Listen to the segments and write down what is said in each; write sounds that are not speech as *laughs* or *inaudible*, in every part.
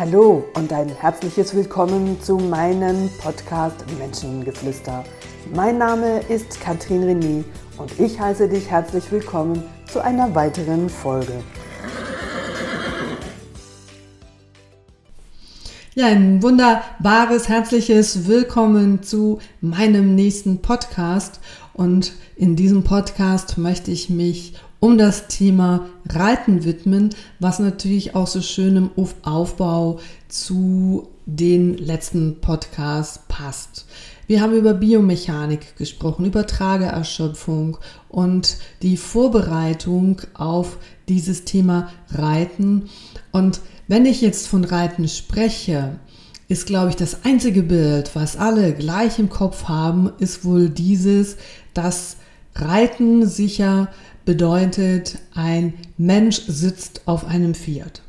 Hallo und ein herzliches Willkommen zu meinem Podcast Menschengeflüster. Mein Name ist Katrin René und ich heiße dich herzlich willkommen zu einer weiteren Folge. Ja, ein wunderbares, herzliches Willkommen zu meinem nächsten Podcast. Und in diesem Podcast möchte ich mich um das Thema Reiten widmen, was natürlich auch so schön im Aufbau zu den letzten Podcasts passt. Wir haben über Biomechanik gesprochen, über Trageerschöpfung und die Vorbereitung auf dieses Thema Reiten. Und wenn ich jetzt von Reiten spreche, ist, glaube ich, das einzige Bild, was alle gleich im Kopf haben, ist wohl dieses, dass Reiten sicher bedeutet, ein Mensch sitzt auf einem Pferd.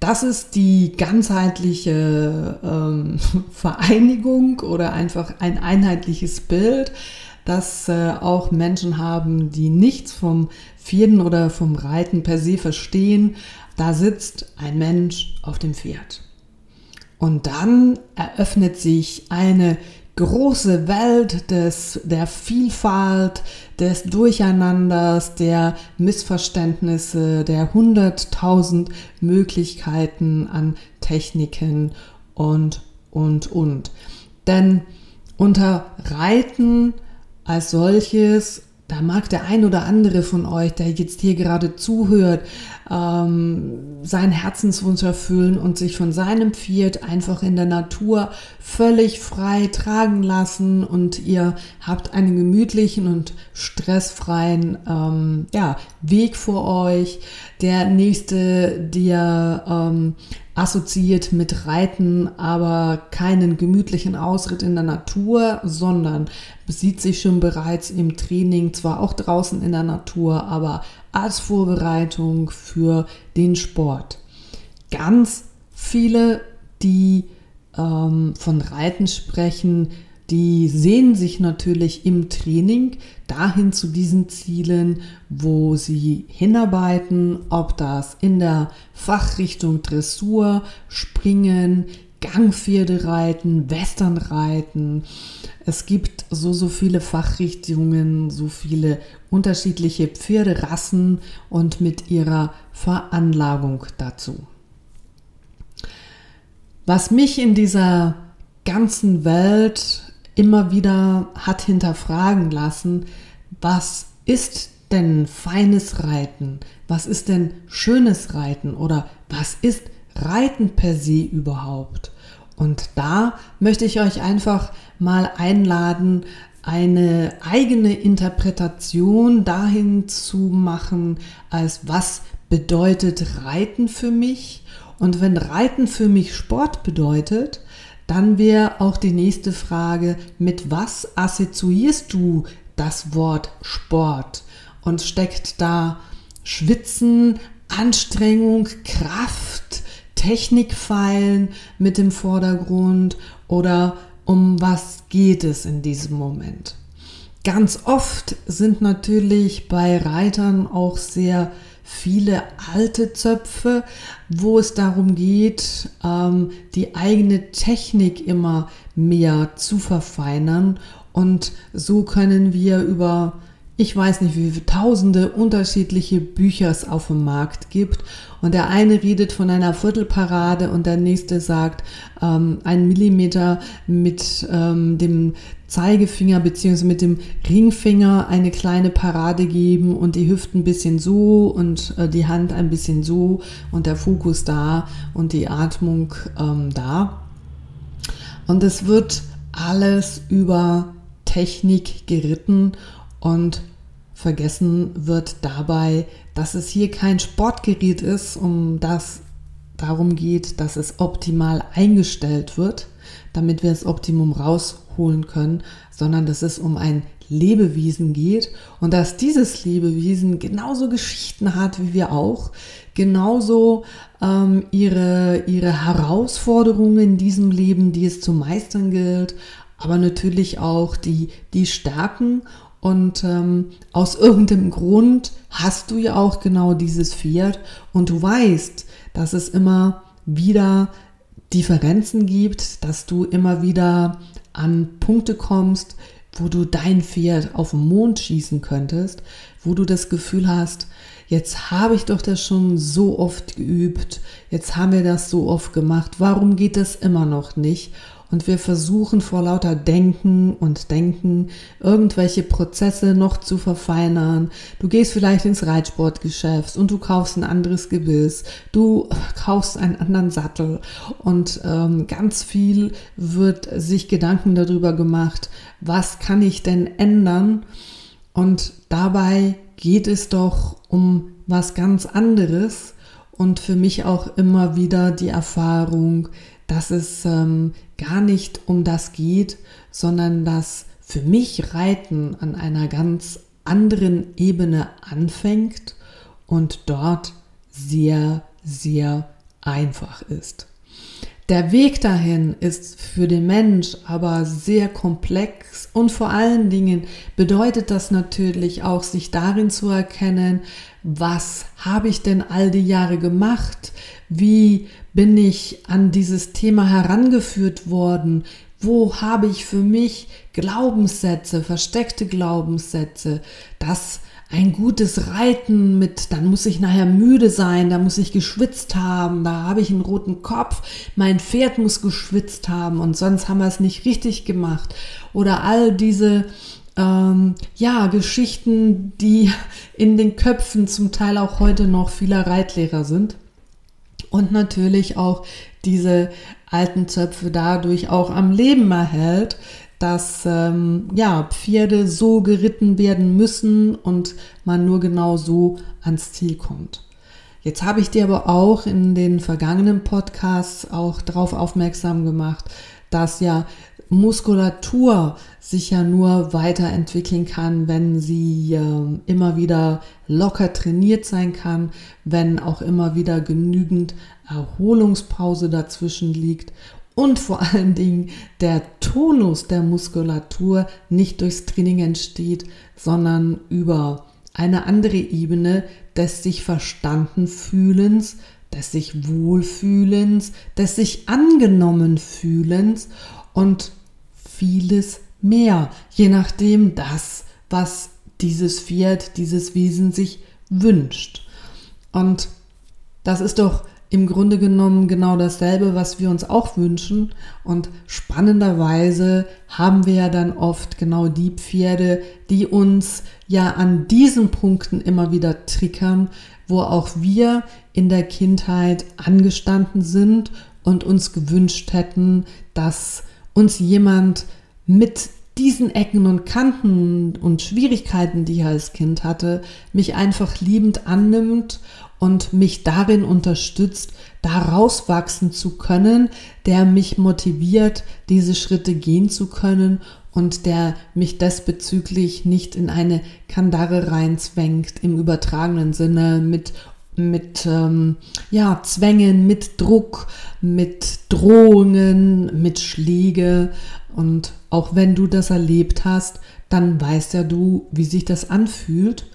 Das ist die ganzheitliche ähm, *laughs* Vereinigung oder einfach ein einheitliches Bild, das äh, auch Menschen haben, die nichts vom Pferden oder vom Reiten per se verstehen. Da sitzt ein Mensch auf dem Pferd. Und dann eröffnet sich eine große Welt des, der Vielfalt, des Durcheinanders, der Missverständnisse, der hunderttausend Möglichkeiten an Techniken und, und, und. Denn unter Reiten als solches da mag der ein oder andere von euch, der jetzt hier gerade zuhört, ähm, seinen Herzenswunsch erfüllen und sich von seinem Pferd einfach in der Natur völlig frei tragen lassen und ihr habt einen gemütlichen und stressfreien ähm, ja, Weg vor euch. Der nächste, der ähm, assoziiert mit Reiten, aber keinen gemütlichen Ausritt in der Natur, sondern sieht sich schon bereits im Training, zwar auch draußen in der Natur, aber als Vorbereitung für den Sport. Ganz viele, die ähm, von Reiten sprechen, die sehen sich natürlich im Training dahin zu diesen Zielen, wo sie hinarbeiten, ob das in der Fachrichtung Dressur, Springen, Gangpferde reiten, Western reiten. Es gibt so, so viele Fachrichtungen, so viele unterschiedliche Pferderassen und mit ihrer Veranlagung dazu. Was mich in dieser ganzen Welt immer wieder hat hinterfragen lassen, was ist denn feines Reiten? Was ist denn schönes Reiten? Oder was ist Reiten per se überhaupt? Und da möchte ich euch einfach mal einladen, eine eigene Interpretation dahin zu machen, als was bedeutet Reiten für mich? Und wenn Reiten für mich Sport bedeutet, dann wäre auch die nächste Frage, mit was assoziierst du das Wort Sport? Und steckt da Schwitzen, Anstrengung, Kraft, Technikfeilen mit im Vordergrund oder um was geht es in diesem Moment? Ganz oft sind natürlich bei Reitern auch sehr viele alte Zöpfe, wo es darum geht, ähm, die eigene Technik immer mehr zu verfeinern. Und so können wir über ich weiß nicht, wie viele tausende unterschiedliche Bücher es auf dem Markt gibt. Und der eine redet von einer Viertelparade und der nächste sagt, ähm, ein Millimeter mit ähm, dem Zeigefinger beziehungsweise mit dem Ringfinger eine kleine Parade geben und die Hüften ein bisschen so und äh, die Hand ein bisschen so und der Fokus da und die Atmung ähm, da. Und es wird alles über Technik geritten und vergessen wird dabei, dass es hier kein Sportgerät ist, um das darum geht, dass es optimal eingestellt wird, damit wir das Optimum rausholen können, sondern dass es um ein Lebewesen geht und dass dieses Lebewesen genauso Geschichten hat wie wir auch, genauso ähm, ihre, ihre Herausforderungen in diesem Leben, die es zu meistern gilt, aber natürlich auch die, die Stärken und ähm, aus irgendeinem Grund hast du ja auch genau dieses Pferd und du weißt, dass es immer wieder Differenzen gibt, dass du immer wieder an Punkte kommst, wo du dein Pferd auf den Mond schießen könntest, wo du das Gefühl hast, jetzt habe ich doch das schon so oft geübt, jetzt haben wir das so oft gemacht, warum geht das immer noch nicht? Und wir versuchen vor lauter Denken und Denken irgendwelche Prozesse noch zu verfeinern. Du gehst vielleicht ins Reitsportgeschäft und du kaufst ein anderes Gebiss, du kaufst einen anderen Sattel und ähm, ganz viel wird sich Gedanken darüber gemacht, was kann ich denn ändern? Und dabei geht es doch um was ganz anderes und für mich auch immer wieder die Erfahrung, dass es ähm, gar nicht um das geht, sondern dass für mich Reiten an einer ganz anderen Ebene anfängt und dort sehr, sehr einfach ist. Der Weg dahin ist für den Mensch aber sehr komplex und vor allen Dingen bedeutet das natürlich auch, sich darin zu erkennen, was habe ich denn all die Jahre gemacht? Wie bin ich an dieses Thema herangeführt worden? Wo habe ich für mich Glaubenssätze, versteckte Glaubenssätze, dass ein gutes Reiten mit, dann muss ich nachher müde sein, da muss ich geschwitzt haben, da habe ich einen roten Kopf, mein Pferd muss geschwitzt haben und sonst haben wir es nicht richtig gemacht. Oder all diese ähm, ja, Geschichten, die in den Köpfen zum Teil auch heute noch vieler Reitlehrer sind. Und natürlich auch diese alten Zöpfe dadurch auch am Leben erhält, dass ähm, ja, Pferde so geritten werden müssen und man nur genau so ans Ziel kommt. Jetzt habe ich dir aber auch in den vergangenen Podcasts auch darauf aufmerksam gemacht, dass ja Muskulatur sich ja nur weiterentwickeln kann, wenn sie äh, immer wieder locker trainiert sein kann, wenn auch immer wieder genügend Erholungspause dazwischen liegt und vor allen Dingen der Tonus der Muskulatur nicht durchs Training entsteht, sondern über eine andere Ebene des sich verstanden fühlens, des sich wohlfühlens, des sich angenommen fühlens und vieles mehr, je nachdem das, was dieses Pferd, dieses Wesen sich wünscht. Und das ist doch im Grunde genommen genau dasselbe, was wir uns auch wünschen. Und spannenderweise haben wir ja dann oft genau die Pferde, die uns ja an diesen Punkten immer wieder triggern, wo auch wir in der Kindheit angestanden sind und uns gewünscht hätten, dass uns jemand mit diesen Ecken und Kanten und Schwierigkeiten, die ich als Kind hatte, mich einfach liebend annimmt und mich darin unterstützt, da rauswachsen zu können, der mich motiviert, diese Schritte gehen zu können und der mich desbezüglich nicht in eine Kandare reinzwängt im übertragenen Sinne mit mit ähm, ja, Zwängen, mit Druck, mit Drohungen, mit Schläge. Und auch wenn du das erlebt hast, dann weißt ja du, wie sich das anfühlt.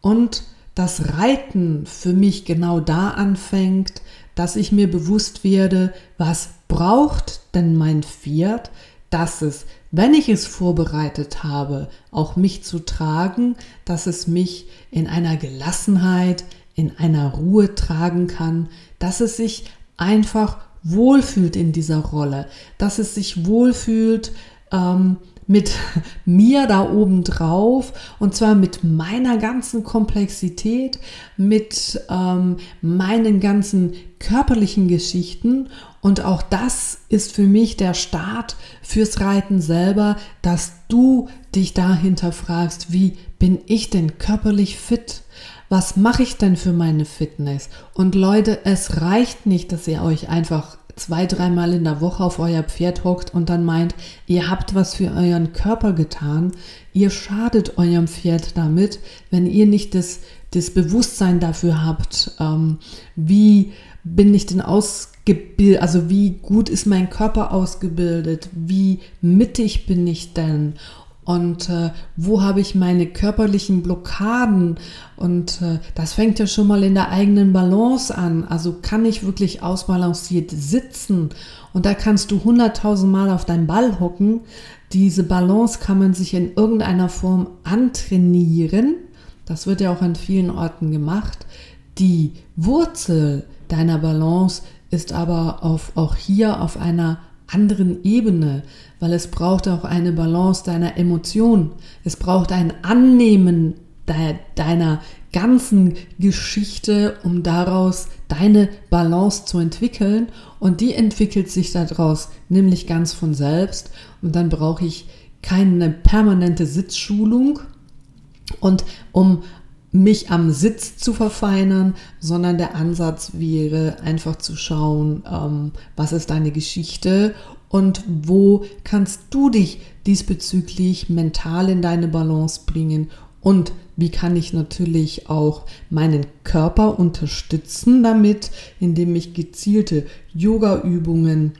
Und das Reiten für mich genau da anfängt, dass ich mir bewusst werde, was braucht denn mein Pferd, dass es, wenn ich es vorbereitet habe, auch mich zu tragen, dass es mich in einer Gelassenheit, in einer Ruhe tragen kann, dass es sich einfach wohlfühlt in dieser Rolle, dass es sich wohlfühlt ähm, mit *laughs* mir da oben drauf und zwar mit meiner ganzen Komplexität, mit ähm, meinen ganzen körperlichen Geschichten und auch das ist für mich der Start fürs Reiten selber, dass du dich dahinter fragst, wie bin ich denn körperlich fit? Was mache ich denn für meine Fitness? Und Leute, es reicht nicht, dass ihr euch einfach zwei, dreimal in der Woche auf euer Pferd hockt und dann meint, ihr habt was für euren Körper getan. Ihr schadet eurem Pferd damit, wenn ihr nicht das, das Bewusstsein dafür habt, ähm, wie bin ich denn ausgebildet, also wie gut ist mein Körper ausgebildet, wie mittig bin ich denn und äh, wo habe ich meine körperlichen Blockaden und äh, das fängt ja schon mal in der eigenen Balance an. Also kann ich wirklich ausbalanciert sitzen und da kannst du hunderttausend Mal auf deinen Ball hocken. Diese Balance kann man sich in irgendeiner Form antrainieren. Das wird ja auch an vielen Orten gemacht. Die Wurzel deiner Balance ist aber auf, auch hier auf einer anderen Ebene, weil es braucht auch eine Balance deiner Emotionen. Es braucht ein Annehmen deiner ganzen Geschichte, um daraus deine Balance zu entwickeln. Und die entwickelt sich daraus nämlich ganz von selbst. Und dann brauche ich keine permanente Sitzschulung. Und um mich am Sitz zu verfeinern, sondern der Ansatz wäre einfach zu schauen, ähm, was ist deine Geschichte und wo kannst du dich diesbezüglich mental in deine Balance bringen und wie kann ich natürlich auch meinen Körper unterstützen damit, indem ich gezielte Yoga-Übungen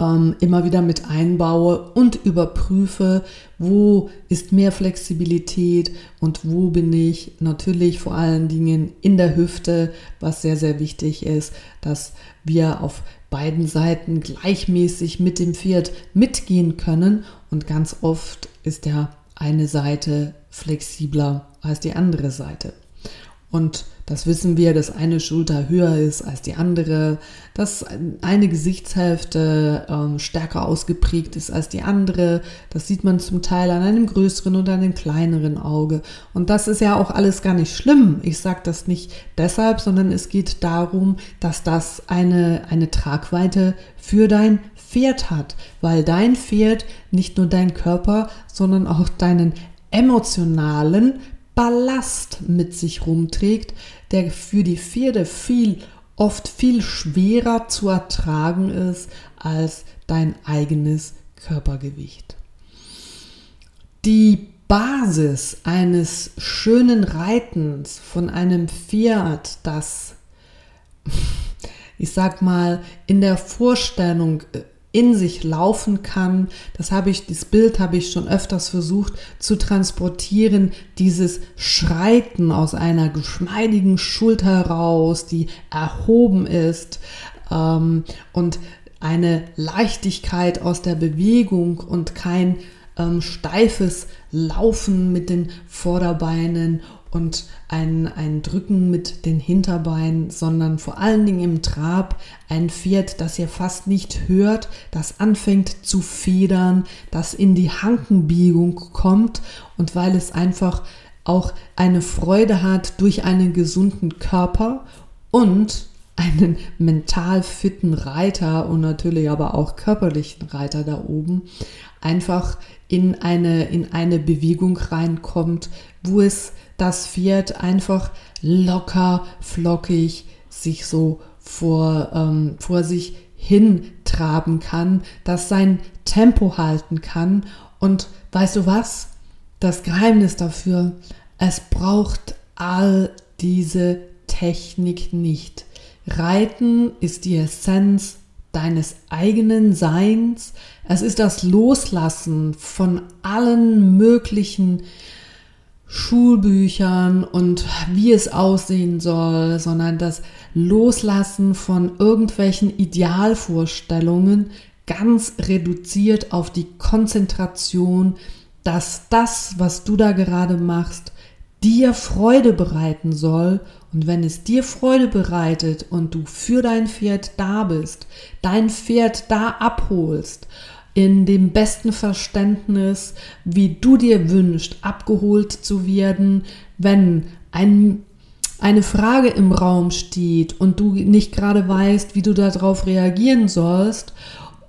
ähm, immer wieder mit einbaue und überprüfe, wo ist mehr Flexibilität und wo bin ich natürlich vor allen Dingen in der Hüfte, was sehr, sehr wichtig ist, dass wir auf beiden Seiten gleichmäßig mit dem Pferd mitgehen können und ganz oft ist ja eine Seite flexibler als die andere Seite. Und das wissen wir, dass eine Schulter höher ist als die andere, dass eine Gesichtshälfte ähm, stärker ausgeprägt ist als die andere. Das sieht man zum Teil an einem größeren und einem kleineren Auge. Und das ist ja auch alles gar nicht schlimm. Ich sage das nicht deshalb, sondern es geht darum, dass das eine, eine Tragweite für dein Pferd hat, weil dein Pferd nicht nur dein Körper, sondern auch deinen emotionalen Ballast mit sich rumträgt, der für die Pferde viel, oft viel schwerer zu ertragen ist als dein eigenes Körpergewicht. Die Basis eines schönen Reitens von einem Pferd, das, *laughs* ich sag mal, in der Vorstellung äh, in sich laufen kann. Das habe ich, das Bild habe ich schon öfters versucht zu transportieren. Dieses Schreiten aus einer geschmeidigen Schulter heraus, die erhoben ist ähm, und eine Leichtigkeit aus der Bewegung und kein ähm, steifes Laufen mit den Vorderbeinen und ein, ein Drücken mit den Hinterbeinen, sondern vor allen Dingen im Trab ein Pferd, das ihr fast nicht hört, das anfängt zu federn, das in die Hankenbiegung kommt. Und weil es einfach auch eine Freude hat durch einen gesunden Körper und einen mental fitten Reiter und natürlich aber auch körperlichen Reiter da oben einfach in eine, in eine Bewegung reinkommt, wo es das Pferd einfach locker, flockig sich so vor, ähm, vor sich hin traben kann, das sein Tempo halten kann. Und weißt du was? Das Geheimnis dafür, es braucht all diese Technik nicht. Reiten ist die Essenz deines eigenen Seins. Es ist das Loslassen von allen möglichen Schulbüchern und wie es aussehen soll, sondern das Loslassen von irgendwelchen Idealvorstellungen ganz reduziert auf die Konzentration, dass das, was du da gerade machst, dir Freude bereiten soll. Und wenn es dir Freude bereitet und du für dein Pferd da bist, dein Pferd da abholst in dem besten Verständnis, wie du dir wünschst, abgeholt zu werden, wenn ein, eine Frage im Raum steht und du nicht gerade weißt, wie du darauf reagieren sollst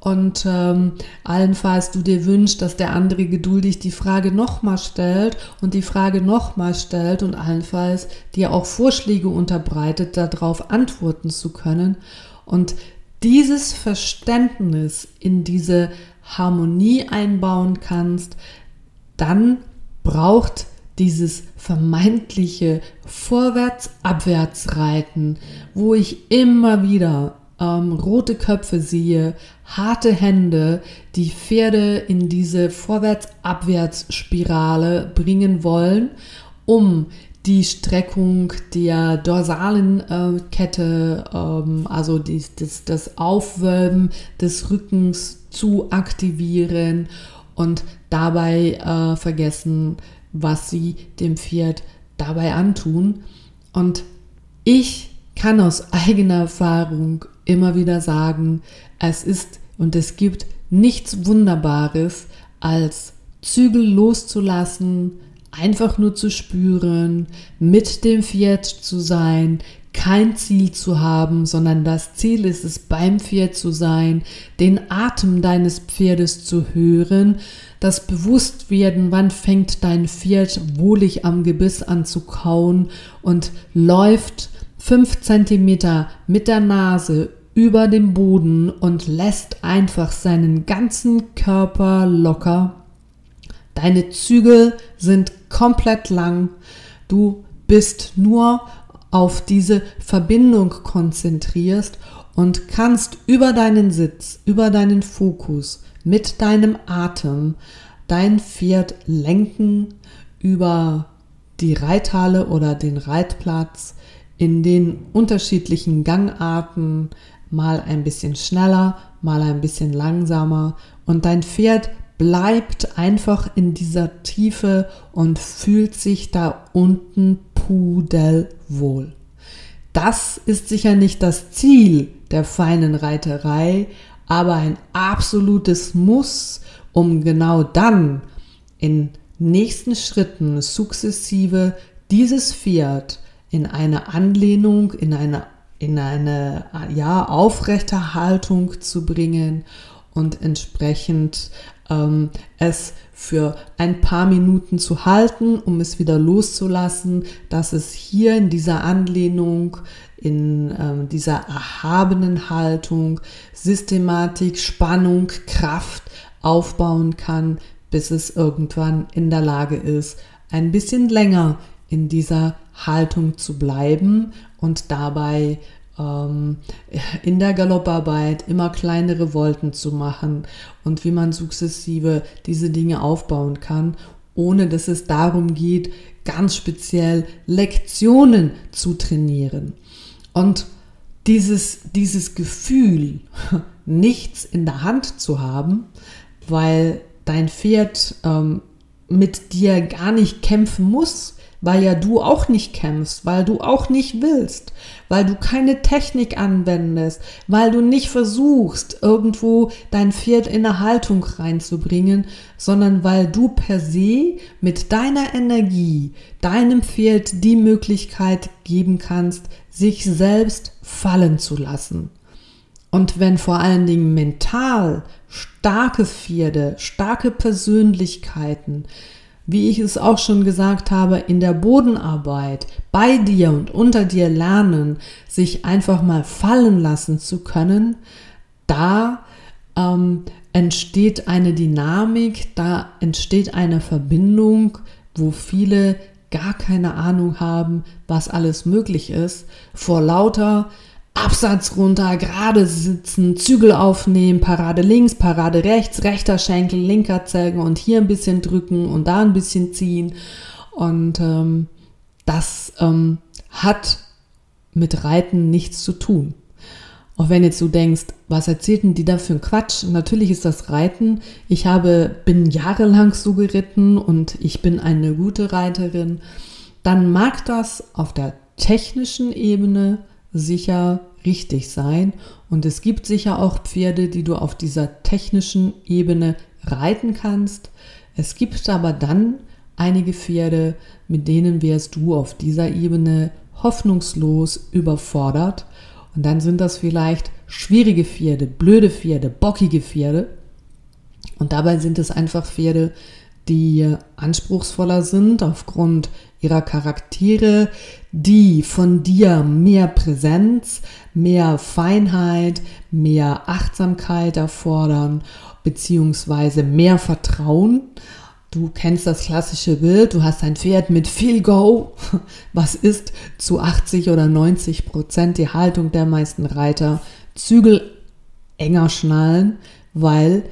und ähm, allenfalls du dir wünschst, dass der andere geduldig die Frage nochmal stellt und die Frage nochmal stellt und allenfalls dir auch Vorschläge unterbreitet, darauf antworten zu können. Und dieses Verständnis in diese Harmonie einbauen kannst, dann braucht dieses vermeintliche Vorwärts-Abwärts-Reiten, wo ich immer wieder ähm, rote Köpfe sehe, harte Hände, die Pferde in diese Vorwärts-Abwärts-Spirale bringen wollen, um die Streckung der dorsalen äh, Kette, ähm, also die, das, das Aufwölben des Rückens zu aktivieren und dabei äh, vergessen, was sie dem Pferd dabei antun. Und ich kann aus eigener Erfahrung immer wieder sagen, es ist und es gibt nichts Wunderbares, als Zügel loszulassen, einfach nur zu spüren, mit dem Pferd zu sein, kein Ziel zu haben, sondern das Ziel ist es, beim Pferd zu sein, den Atem deines Pferdes zu hören, das Bewusstwerden, wann fängt dein Pferd wohlig am Gebiss an zu kauen und läuft fünf Zentimeter mit der Nase über dem Boden und lässt einfach seinen ganzen Körper locker. Deine Zügel sind komplett lang. Du bist nur auf diese Verbindung konzentrierst und kannst über deinen Sitz, über deinen Fokus mit deinem Atem dein Pferd lenken über die Reithalle oder den Reitplatz in den unterschiedlichen Gangarten, mal ein bisschen schneller, mal ein bisschen langsamer. Und dein Pferd bleibt einfach in dieser Tiefe und fühlt sich da unten pudelwohl. Das ist sicher nicht das Ziel der feinen Reiterei, aber ein absolutes Muss, um genau dann in nächsten Schritten sukzessive dieses Pferd in eine Anlehnung, in eine, in eine ja, aufrechte Haltung zu bringen und entsprechend ähm, es für ein paar Minuten zu halten, um es wieder loszulassen, dass es hier in dieser Anlehnung, in ähm, dieser erhabenen Haltung Systematik, Spannung, Kraft aufbauen kann, bis es irgendwann in der Lage ist, ein bisschen länger in dieser Haltung zu bleiben und dabei in der Galopparbeit immer kleinere Volten zu machen und wie man sukzessive diese Dinge aufbauen kann, ohne dass es darum geht, ganz speziell Lektionen zu trainieren. Und dieses, dieses Gefühl, *laughs* nichts in der Hand zu haben, weil dein Pferd ähm, mit dir gar nicht kämpfen muss, weil ja du auch nicht kämpfst, weil du auch nicht willst, weil du keine Technik anwendest, weil du nicht versuchst, irgendwo dein Pferd in eine Haltung reinzubringen, sondern weil du per se mit deiner Energie deinem Pferd die Möglichkeit geben kannst, sich selbst fallen zu lassen. Und wenn vor allen Dingen mental starke Pferde, starke Persönlichkeiten, wie ich es auch schon gesagt habe, in der Bodenarbeit bei dir und unter dir lernen, sich einfach mal fallen lassen zu können, da ähm, entsteht eine Dynamik, da entsteht eine Verbindung, wo viele gar keine Ahnung haben, was alles möglich ist, vor lauter Absatz runter, gerade sitzen, Zügel aufnehmen, Parade links, Parade rechts, rechter Schenkel, linker Zelgen und hier ein bisschen drücken und da ein bisschen ziehen. Und ähm, das ähm, hat mit Reiten nichts zu tun. Auch wenn jetzt du denkst, was erzählten die da für ein Quatsch? Natürlich ist das Reiten. Ich habe, bin jahrelang so geritten und ich bin eine gute Reiterin. Dann mag das auf der technischen Ebene sicher richtig sein. Und es gibt sicher auch Pferde, die du auf dieser technischen Ebene reiten kannst. Es gibt aber dann einige Pferde, mit denen wärst du auf dieser Ebene hoffnungslos überfordert. Und dann sind das vielleicht schwierige Pferde, blöde Pferde, bockige Pferde. Und dabei sind es einfach Pferde, die anspruchsvoller sind aufgrund ihrer Charaktere, die von dir mehr Präsenz, mehr Feinheit, mehr Achtsamkeit erfordern, beziehungsweise mehr Vertrauen. Du kennst das klassische Bild, du hast ein Pferd mit viel Go. *laughs* Was ist zu 80 oder 90 Prozent die Haltung der meisten Reiter? Zügel enger schnallen, weil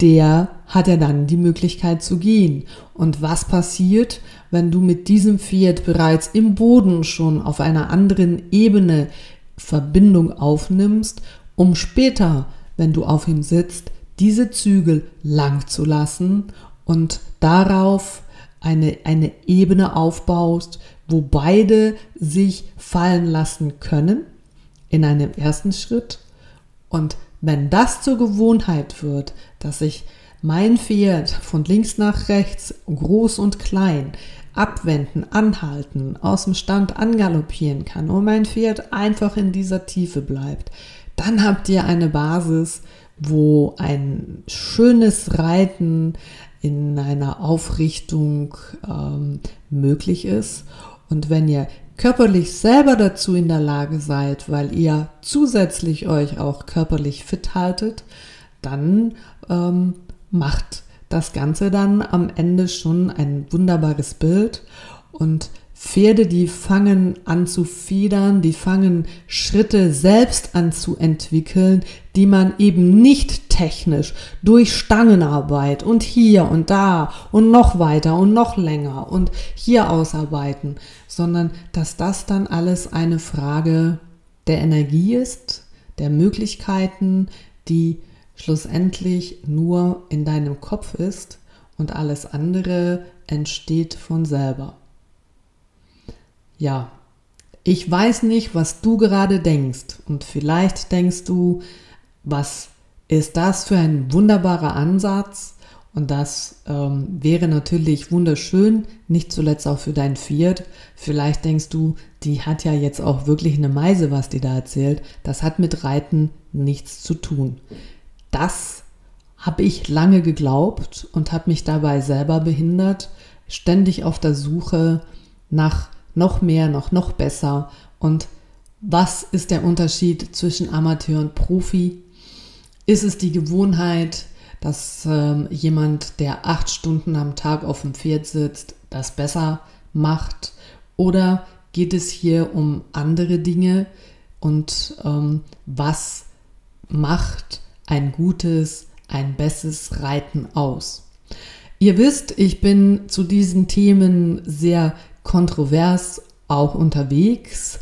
der hat ja dann die Möglichkeit zu gehen. Und was passiert, wenn du mit diesem Pferd bereits im Boden schon auf einer anderen Ebene Verbindung aufnimmst, um später, wenn du auf ihm sitzt, diese Zügel lang zu lassen und darauf eine, eine Ebene aufbaust, wo beide sich fallen lassen können in einem ersten Schritt. Und wenn das zur Gewohnheit wird, dass ich mein Pferd von links nach rechts, groß und klein, abwenden, anhalten, aus dem Stand angaloppieren kann und mein Pferd einfach in dieser Tiefe bleibt, dann habt ihr eine Basis, wo ein schönes Reiten in einer Aufrichtung ähm, möglich ist. Und wenn ihr körperlich selber dazu in der Lage seid, weil ihr zusätzlich euch auch körperlich fit haltet, dann ähm, macht das Ganze dann am Ende schon ein wunderbares Bild. Und Pferde, die fangen an zu federn, die fangen Schritte selbst an zu entwickeln, die man eben nicht technisch durch Stangenarbeit und hier und da und noch weiter und noch länger und hier ausarbeiten, sondern dass das dann alles eine Frage der Energie ist, der Möglichkeiten, die schlussendlich nur in deinem Kopf ist und alles andere entsteht von selber. Ja, ich weiß nicht, was du gerade denkst und vielleicht denkst du, was ist das für ein wunderbarer Ansatz? Und das ähm, wäre natürlich wunderschön, nicht zuletzt auch für dein Pferd. Vielleicht denkst du, die hat ja jetzt auch wirklich eine Meise, was die da erzählt. Das hat mit Reiten nichts zu tun. Das habe ich lange geglaubt und habe mich dabei selber behindert, ständig auf der Suche nach noch mehr, noch, noch besser. Und was ist der Unterschied zwischen Amateur und Profi? Ist es die Gewohnheit, dass ähm, jemand, der acht Stunden am Tag auf dem Pferd sitzt, das besser macht? Oder geht es hier um andere Dinge? Und ähm, was macht ein gutes, ein besseres Reiten aus? Ihr wisst, ich bin zu diesen Themen sehr kontrovers auch unterwegs,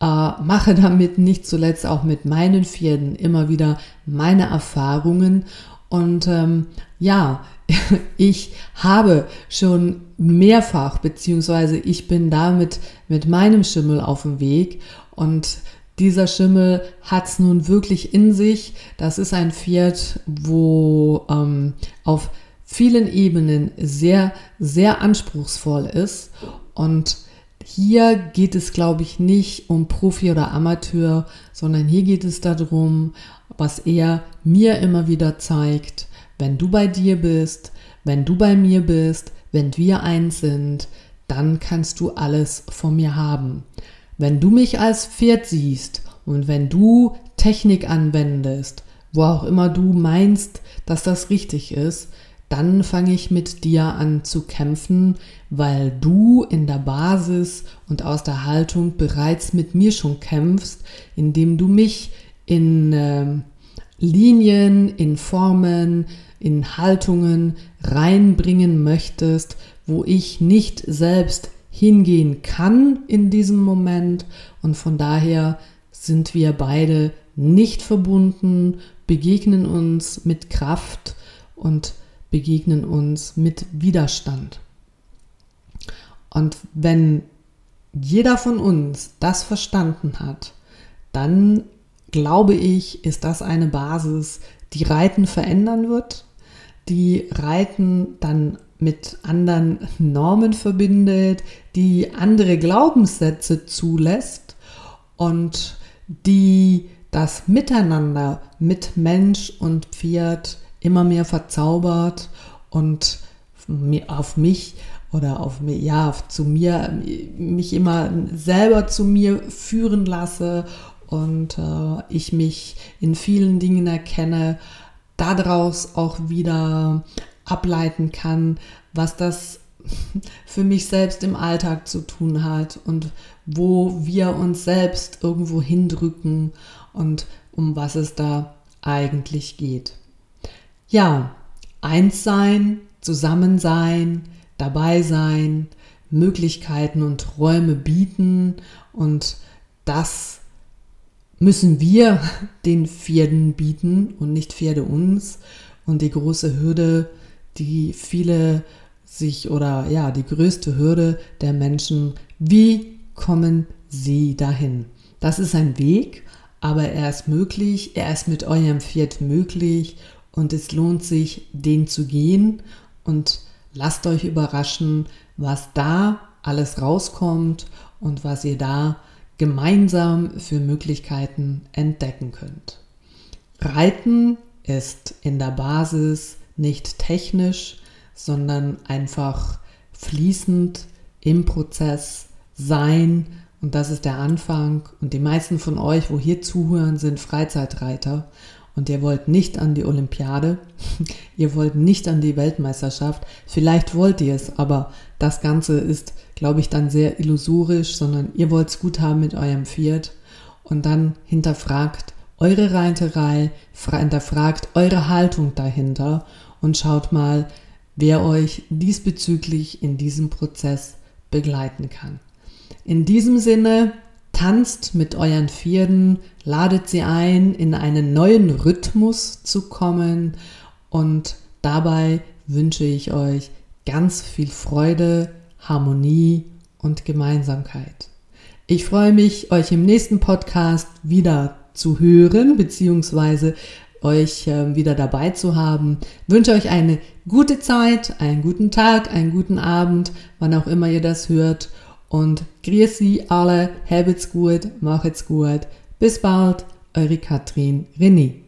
äh, mache damit nicht zuletzt auch mit meinen Pferden immer wieder meine Erfahrungen und ähm, ja, *laughs* ich habe schon mehrfach, beziehungsweise ich bin damit mit meinem Schimmel auf dem Weg und dieser Schimmel hat es nun wirklich in sich. Das ist ein Pferd, wo ähm, auf vielen Ebenen sehr, sehr anspruchsvoll ist und hier geht es, glaube ich, nicht um Profi oder Amateur, sondern hier geht es darum, was er mir immer wieder zeigt, wenn du bei dir bist, wenn du bei mir bist, wenn wir eins sind, dann kannst du alles von mir haben. Wenn du mich als Pferd siehst und wenn du Technik anwendest, wo auch immer du meinst, dass das richtig ist, dann fange ich mit dir an zu kämpfen, weil du in der Basis und aus der Haltung bereits mit mir schon kämpfst, indem du mich in äh, Linien, in Formen, in Haltungen reinbringen möchtest, wo ich nicht selbst hingehen kann in diesem Moment und von daher sind wir beide nicht verbunden, begegnen uns mit Kraft und begegnen uns mit Widerstand. Und wenn jeder von uns das verstanden hat, dann glaube ich, ist das eine Basis, die Reiten verändern wird, die Reiten dann mit anderen Normen verbindet, die andere Glaubenssätze zulässt und die das Miteinander mit Mensch und Pferd immer mehr verzaubert und auf mich oder auf mir, ja, zu mir, mich immer selber zu mir führen lasse und äh, ich mich in vielen Dingen erkenne, daraus auch wieder ableiten kann, was das für mich selbst im Alltag zu tun hat und wo wir uns selbst irgendwo hindrücken und um was es da eigentlich geht. Ja, eins sein, zusammen sein, dabei sein, Möglichkeiten und Räume bieten und das müssen wir *laughs* den Pferden bieten und nicht Pferde uns. Und die große Hürde, die viele sich oder ja, die größte Hürde der Menschen, wie kommen sie dahin? Das ist ein Weg, aber er ist möglich, er ist mit eurem Pferd möglich und es lohnt sich, den zu gehen und lasst euch überraschen, was da alles rauskommt und was ihr da gemeinsam für Möglichkeiten entdecken könnt. Reiten ist in der Basis nicht technisch, sondern einfach fließend im Prozess sein. Und das ist der Anfang. Und die meisten von euch, wo hier zuhören, sind Freizeitreiter. Und ihr wollt nicht an die Olympiade, *laughs* ihr wollt nicht an die Weltmeisterschaft, vielleicht wollt ihr es, aber das Ganze ist, glaube ich, dann sehr illusorisch, sondern ihr wollt es gut haben mit eurem Pferd und dann hinterfragt eure Reiterei, hinterfragt eure Haltung dahinter und schaut mal, wer euch diesbezüglich in diesem Prozess begleiten kann. In diesem Sinne tanzt mit euren Pferden, ladet sie ein, in einen neuen Rhythmus zu kommen und dabei wünsche ich euch ganz viel Freude, Harmonie und Gemeinsamkeit. Ich freue mich, euch im nächsten Podcast wieder zu hören, beziehungsweise euch äh, wieder dabei zu haben. Ich wünsche euch eine gute Zeit, einen guten Tag, einen guten Abend, wann auch immer ihr das hört und grüezi alle, habt's gut, macht's gut. Bis bald, eure Katrin René.